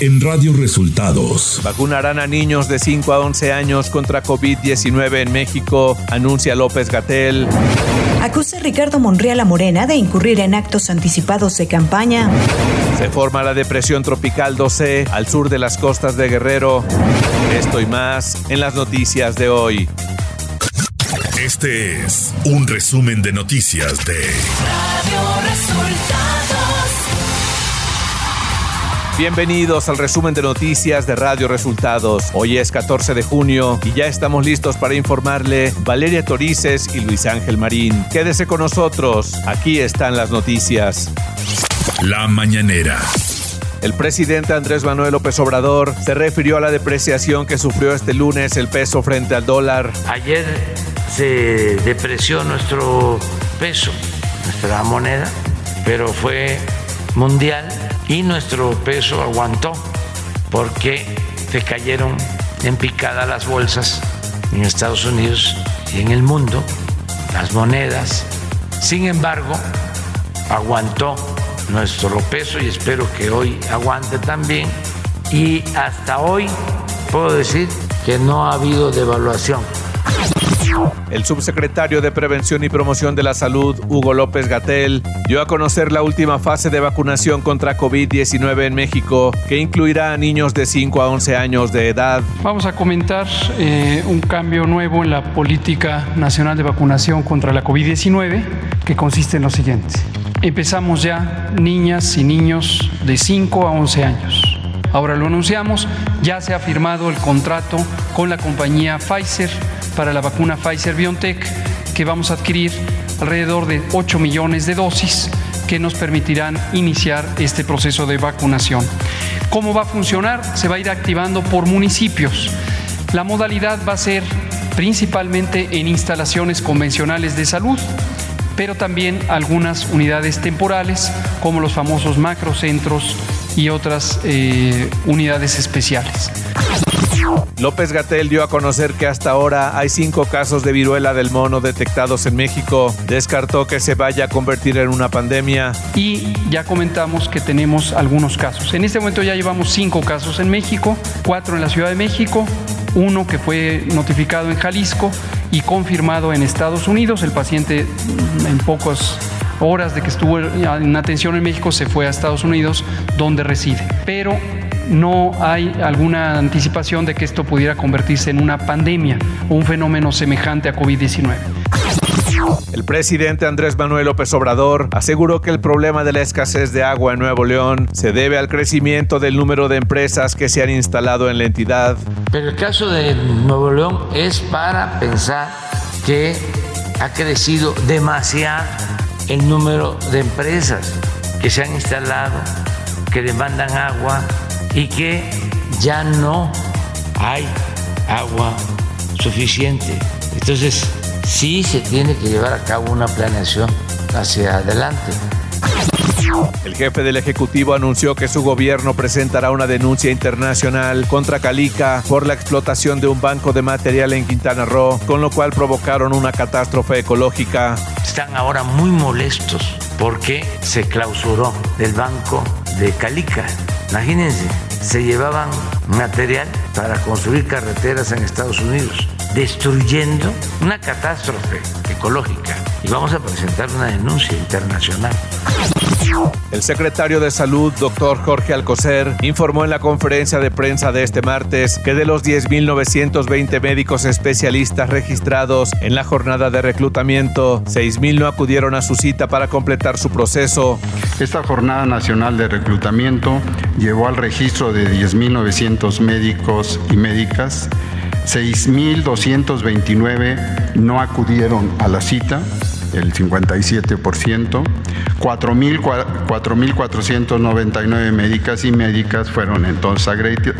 en Radio Resultados. Vacunarán a niños de 5 a 11 años contra COVID-19 en México, anuncia López Gatel. Acusa Ricardo Monreal a Morena de incurrir en actos anticipados de campaña. Se forma la depresión tropical 12 al sur de las costas de Guerrero. Esto y más en las noticias de hoy. Este es un resumen de noticias de Radio Resultados. Bienvenidos al resumen de noticias de Radio Resultados. Hoy es 14 de junio y ya estamos listos para informarle Valeria Torices y Luis Ángel Marín. Quédese con nosotros, aquí están las noticias. La mañanera. El presidente Andrés Manuel López Obrador se refirió a la depreciación que sufrió este lunes el peso frente al dólar. Ayer se depreció nuestro peso, nuestra moneda, pero fue mundial y nuestro peso aguantó porque se cayeron en picada las bolsas en Estados Unidos y en el mundo, las monedas. Sin embargo, aguantó nuestro peso y espero que hoy aguante también. Y hasta hoy puedo decir que no ha habido devaluación el subsecretario de Prevención y Promoción de la Salud, Hugo López Gatel, dio a conocer la última fase de vacunación contra COVID-19 en México, que incluirá a niños de 5 a 11 años de edad. Vamos a comentar eh, un cambio nuevo en la política nacional de vacunación contra la COVID-19, que consiste en lo siguiente. Empezamos ya niñas y niños de 5 a 11 años. Ahora lo anunciamos, ya se ha firmado el contrato con la compañía Pfizer para la vacuna Pfizer BioNTech, que vamos a adquirir alrededor de 8 millones de dosis que nos permitirán iniciar este proceso de vacunación. ¿Cómo va a funcionar? Se va a ir activando por municipios. La modalidad va a ser principalmente en instalaciones convencionales de salud, pero también algunas unidades temporales, como los famosos macrocentros y otras eh, unidades especiales. López Gatel dio a conocer que hasta ahora hay cinco casos de viruela del mono detectados en México. Descartó que se vaya a convertir en una pandemia. Y ya comentamos que tenemos algunos casos. En este momento ya llevamos cinco casos en México, cuatro en la Ciudad de México, uno que fue notificado en Jalisco y confirmado en Estados Unidos. El paciente en pocos horas de que estuvo en atención en México se fue a Estados Unidos donde reside. Pero no hay alguna anticipación de que esto pudiera convertirse en una pandemia o un fenómeno semejante a COVID-19. El presidente Andrés Manuel López Obrador aseguró que el problema de la escasez de agua en Nuevo León se debe al crecimiento del número de empresas que se han instalado en la entidad. Pero el caso de Nuevo León es para pensar que ha crecido demasiado el número de empresas que se han instalado, que demandan agua y que ya no hay agua suficiente. Entonces, sí se tiene que llevar a cabo una planeación hacia adelante. El jefe del Ejecutivo anunció que su gobierno presentará una denuncia internacional contra Calica por la explotación de un banco de material en Quintana Roo, con lo cual provocaron una catástrofe ecológica. Están ahora muy molestos porque se clausuró el banco de Calica. Imagínense, se llevaban material para construir carreteras en Estados Unidos, destruyendo una catástrofe ecológica. Y vamos a presentar una denuncia internacional. El secretario de Salud, doctor Jorge Alcocer, informó en la conferencia de prensa de este martes que de los 10.920 médicos especialistas registrados en la jornada de reclutamiento, 6.000 no acudieron a su cita para completar su proceso. Esta jornada nacional de reclutamiento llevó al registro de 10.900 médicos y médicas 6.229 no acudieron a la cita, el 57%, 4.499 médicas y médicas fueron entonces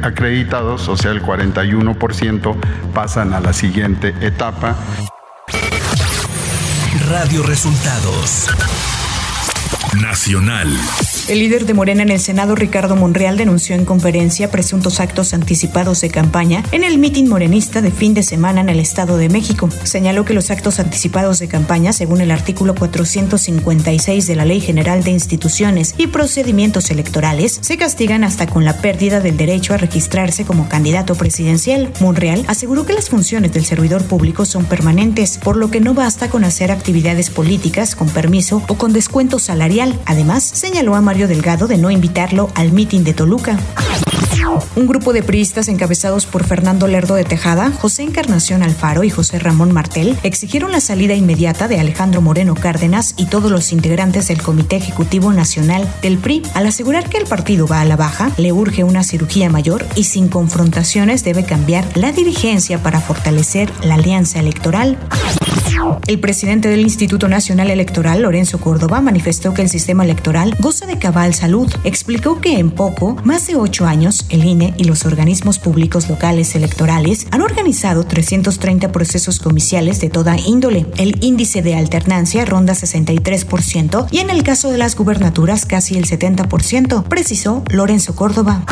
acreditados, o sea, el 41% pasan a la siguiente etapa. Radio Resultados Nacional. El líder de Morena en el Senado, Ricardo Monreal, denunció en conferencia presuntos actos anticipados de campaña en el mitin morenista de fin de semana en el Estado de México. Señaló que los actos anticipados de campaña, según el artículo 456 de la Ley General de Instituciones y Procedimientos Electorales, se castigan hasta con la pérdida del derecho a registrarse como candidato presidencial. Monreal aseguró que las funciones del servidor público son permanentes, por lo que no basta con hacer actividades políticas con permiso o con descuento salarial. Además, señaló a Mario Delgado de no invitarlo al mitin de Toluca. Un grupo de priistas encabezados por Fernando Lerdo de Tejada, José Encarnación Alfaro y José Ramón Martel exigieron la salida inmediata de Alejandro Moreno Cárdenas y todos los integrantes del Comité Ejecutivo Nacional del PRI. Al asegurar que el partido va a la baja, le urge una cirugía mayor y sin confrontaciones debe cambiar la dirigencia para fortalecer la alianza electoral. El presidente del Instituto Nacional Electoral, Lorenzo Córdoba, manifestó que el sistema electoral goza de cabal salud. Explicó que en poco, más de ocho años, el INE y los organismos públicos locales electorales han organizado 330 procesos comiciales de toda índole. El índice de alternancia ronda 63% y en el caso de las gubernaturas casi el 70%, precisó Lorenzo Córdoba.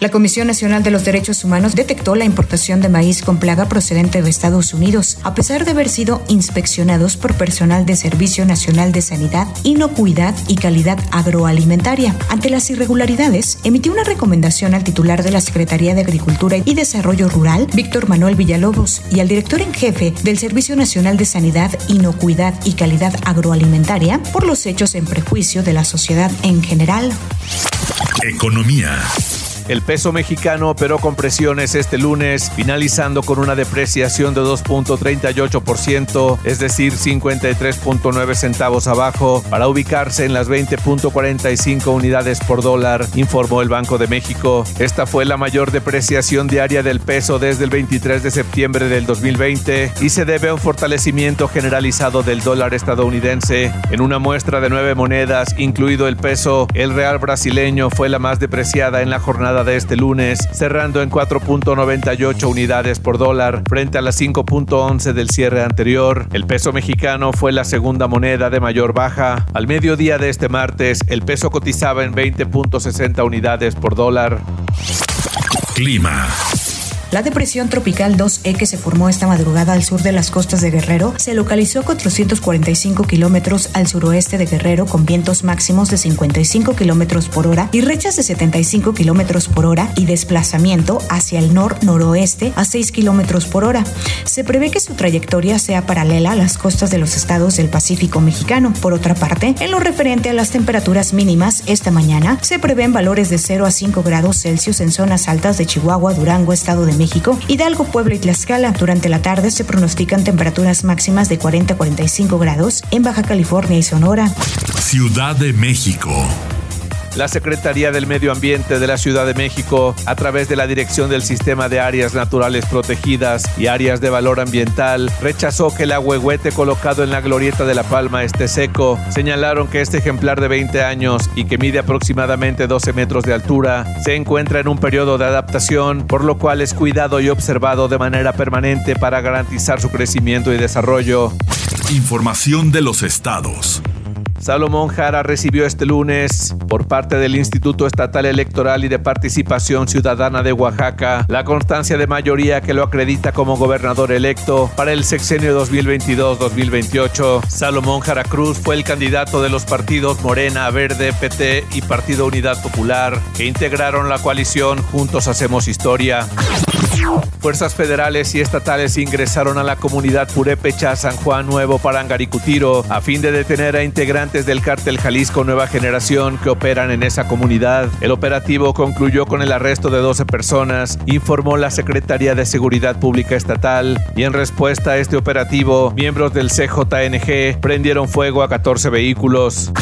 La Comisión Nacional de los Derechos Humanos detectó la importación de maíz con plaga procedente de Estados Unidos, a pesar de haber sido inspeccionados por personal de Servicio Nacional de Sanidad, Inocuidad y Calidad Agroalimentaria. Ante las irregularidades, emitió una recomendación al titular de la Secretaría de Agricultura y Desarrollo Rural, Víctor Manuel Villalobos, y al director en jefe del Servicio Nacional de Sanidad, Inocuidad y Calidad Agroalimentaria por los hechos en prejuicio de la sociedad en general. Economía. El peso mexicano operó con presiones este lunes, finalizando con una depreciación de 2.38%, es decir, 53.9 centavos abajo, para ubicarse en las 20.45 unidades por dólar, informó el Banco de México. Esta fue la mayor depreciación diaria del peso desde el 23 de septiembre del 2020 y se debe a un fortalecimiento generalizado del dólar estadounidense. En una muestra de nueve monedas, incluido el peso, el real brasileño fue la más depreciada en la jornada de este lunes, cerrando en 4.98 unidades por dólar frente a las 5.11 del cierre anterior. El peso mexicano fue la segunda moneda de mayor baja. Al mediodía de este martes, el peso cotizaba en 20.60 unidades por dólar. Clima. La depresión tropical 2E que se formó esta madrugada al sur de las costas de Guerrero se localizó 445 kilómetros al suroeste de Guerrero con vientos máximos de 55 kilómetros por hora y rechas de 75 kilómetros por hora y desplazamiento hacia el nor-noroeste a 6 kilómetros por hora. Se prevé que su trayectoria sea paralela a las costas de los estados del Pacífico mexicano. Por otra parte, en lo referente a las temperaturas mínimas, esta mañana se prevén valores de 0 a 5 grados Celsius en zonas altas de Chihuahua, Durango, Estado de México, Hidalgo, Puebla y Tlaxcala. Durante la tarde se pronostican temperaturas máximas de 40 a 45 grados en Baja California y Sonora. Ciudad de México. La Secretaría del Medio Ambiente de la Ciudad de México, a través de la Dirección del Sistema de Áreas Naturales Protegidas y Áreas de Valor Ambiental, rechazó que el ahuehuete colocado en la glorieta de La Palma esté seco. Señalaron que este ejemplar de 20 años y que mide aproximadamente 12 metros de altura se encuentra en un periodo de adaptación, por lo cual es cuidado y observado de manera permanente para garantizar su crecimiento y desarrollo. Información de los estados. Salomón Jara recibió este lunes, por parte del Instituto Estatal Electoral y de Participación Ciudadana de Oaxaca, la constancia de mayoría que lo acredita como gobernador electo para el sexenio 2022-2028. Salomón Jara Cruz fue el candidato de los partidos Morena, Verde, PT y Partido Unidad Popular, que integraron la coalición Juntos Hacemos Historia. Fuerzas federales y estatales ingresaron a la comunidad purépecha San Juan Nuevo Parangaricutiro a fin de detener a integrantes del cártel Jalisco Nueva Generación que operan en esa comunidad. El operativo concluyó con el arresto de 12 personas, informó la Secretaría de Seguridad Pública Estatal, y en respuesta a este operativo, miembros del CJNG prendieron fuego a 14 vehículos.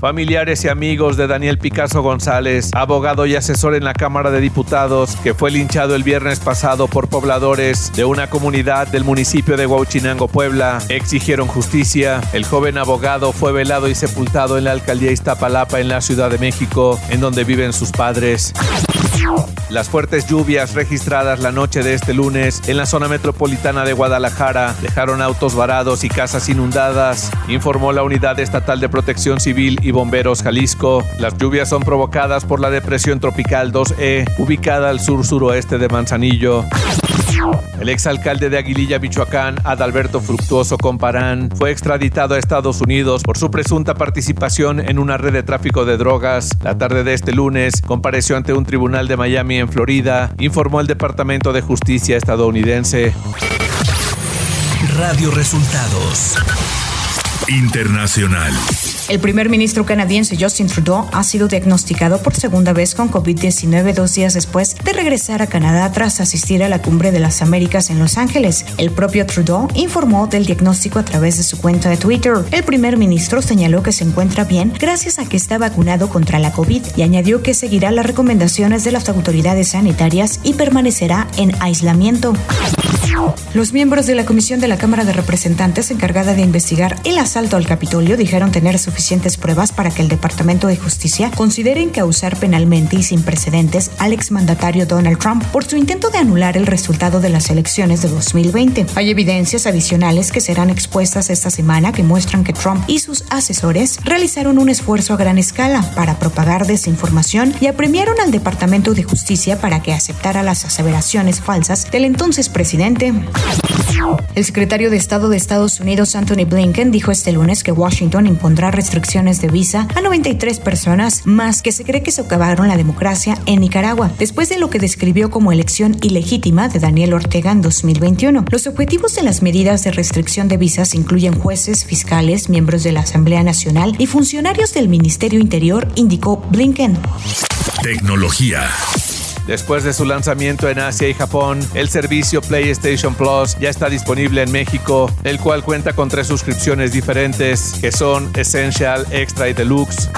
Familiares y amigos de Daniel Picasso González, abogado y asesor en la Cámara de Diputados, que fue linchado el viernes pasado por pobladores de una comunidad del municipio de Huachinango, Puebla, exigieron justicia. El joven abogado fue velado y sepultado en la alcaldía Iztapalapa en la Ciudad de México, en donde viven sus padres. Las fuertes lluvias registradas la noche de este lunes en la zona metropolitana de Guadalajara dejaron autos varados y casas inundadas, informó la Unidad Estatal de Protección Civil y Bomberos Jalisco. Las lluvias son provocadas por la depresión tropical 2E, ubicada al sur-suroeste de Manzanillo. El exalcalde de Aguililla, Michoacán, Adalberto Fructuoso Comparán, fue extraditado a Estados Unidos por su presunta participación en una red de tráfico de drogas. La tarde de este lunes compareció ante un tribunal de Miami en Florida, informó el Departamento de Justicia estadounidense. Radio Resultados Internacional. El primer ministro canadiense Justin Trudeau ha sido diagnosticado por segunda vez con COVID-19 dos días después de regresar a Canadá tras asistir a la Cumbre de las Américas en Los Ángeles. El propio Trudeau informó del diagnóstico a través de su cuenta de Twitter. El primer ministro señaló que se encuentra bien gracias a que está vacunado contra la COVID y añadió que seguirá las recomendaciones de las autoridades sanitarias y permanecerá en aislamiento. Los miembros de la Comisión de la Cámara de Representantes encargada de investigar el asalto al Capitolio dijeron tener suficientes pruebas para que el Departamento de Justicia considere encausar penalmente y sin precedentes al exmandatario Donald Trump por su intento de anular el resultado de las elecciones de 2020. Hay evidencias adicionales que serán expuestas esta semana que muestran que Trump y sus asesores realizaron un esfuerzo a gran escala para propagar desinformación y apremiaron al Departamento de Justicia para que aceptara las aseveraciones falsas del entonces presidente el secretario de Estado de Estados Unidos, Anthony Blinken, dijo este lunes que Washington impondrá restricciones de visa a 93 personas más que se cree que socavaron la democracia en Nicaragua, después de lo que describió como elección ilegítima de Daniel Ortega en 2021. Los objetivos de las medidas de restricción de visas incluyen jueces, fiscales, miembros de la Asamblea Nacional y funcionarios del Ministerio Interior, indicó Blinken. Tecnología. Después de su lanzamiento en Asia y Japón, el servicio PlayStation Plus ya está disponible en México, el cual cuenta con tres suscripciones diferentes, que son Essential, Extra y Deluxe.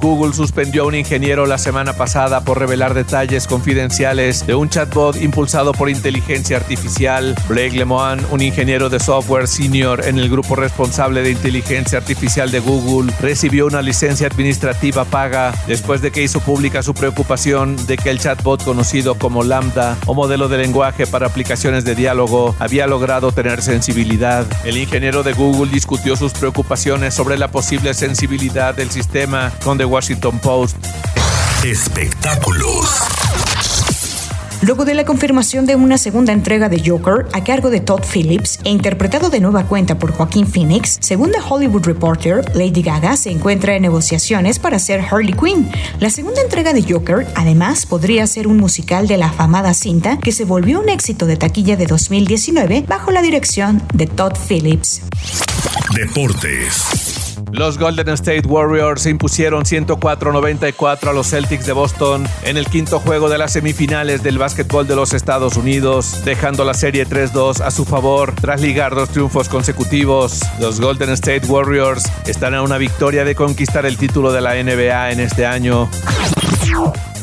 Google suspendió a un ingeniero la semana pasada por revelar detalles confidenciales de un chatbot impulsado por inteligencia artificial. Blake Lemoine, un ingeniero de software senior en el grupo responsable de inteligencia artificial de Google, recibió una licencia administrativa paga después de que hizo pública su preocupación de que el chatbot conocido como Lambda o modelo de lenguaje para aplicaciones de diálogo había logrado tener sensibilidad. El ingeniero de Google discutió sus preocupaciones sobre la posible sensibilidad del sistema con The Washington Post. Espectáculos. Luego de la confirmación de una segunda entrega de Joker a cargo de Todd Phillips e interpretado de nueva cuenta por Joaquín Phoenix, según The Hollywood Reporter, Lady Gaga se encuentra en negociaciones para ser Harley Quinn. La segunda entrega de Joker, además, podría ser un musical de la afamada cinta que se volvió un éxito de taquilla de 2019 bajo la dirección de Todd Phillips. Deportes. Los Golden State Warriors se impusieron 104-94 a los Celtics de Boston en el quinto juego de las semifinales del básquetbol de los Estados Unidos, dejando la serie 3-2 a su favor tras ligar dos triunfos consecutivos. Los Golden State Warriors están a una victoria de conquistar el título de la NBA en este año.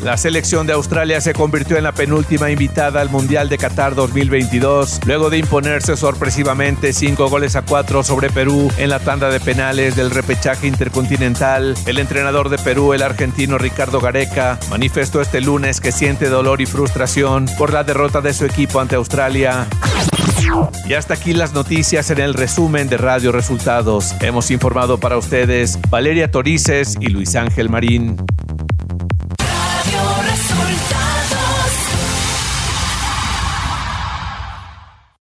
La selección de Australia se convirtió en la penúltima invitada al Mundial de Qatar 2022, luego de imponerse sorpresivamente 5 goles a 4 sobre Perú en la tanda de penales del repechaje intercontinental. El entrenador de Perú, el argentino Ricardo Gareca, manifestó este lunes que siente dolor y frustración por la derrota de su equipo ante Australia. Y hasta aquí las noticias en el resumen de Radio Resultados. Hemos informado para ustedes Valeria Torices y Luis Ángel Marín.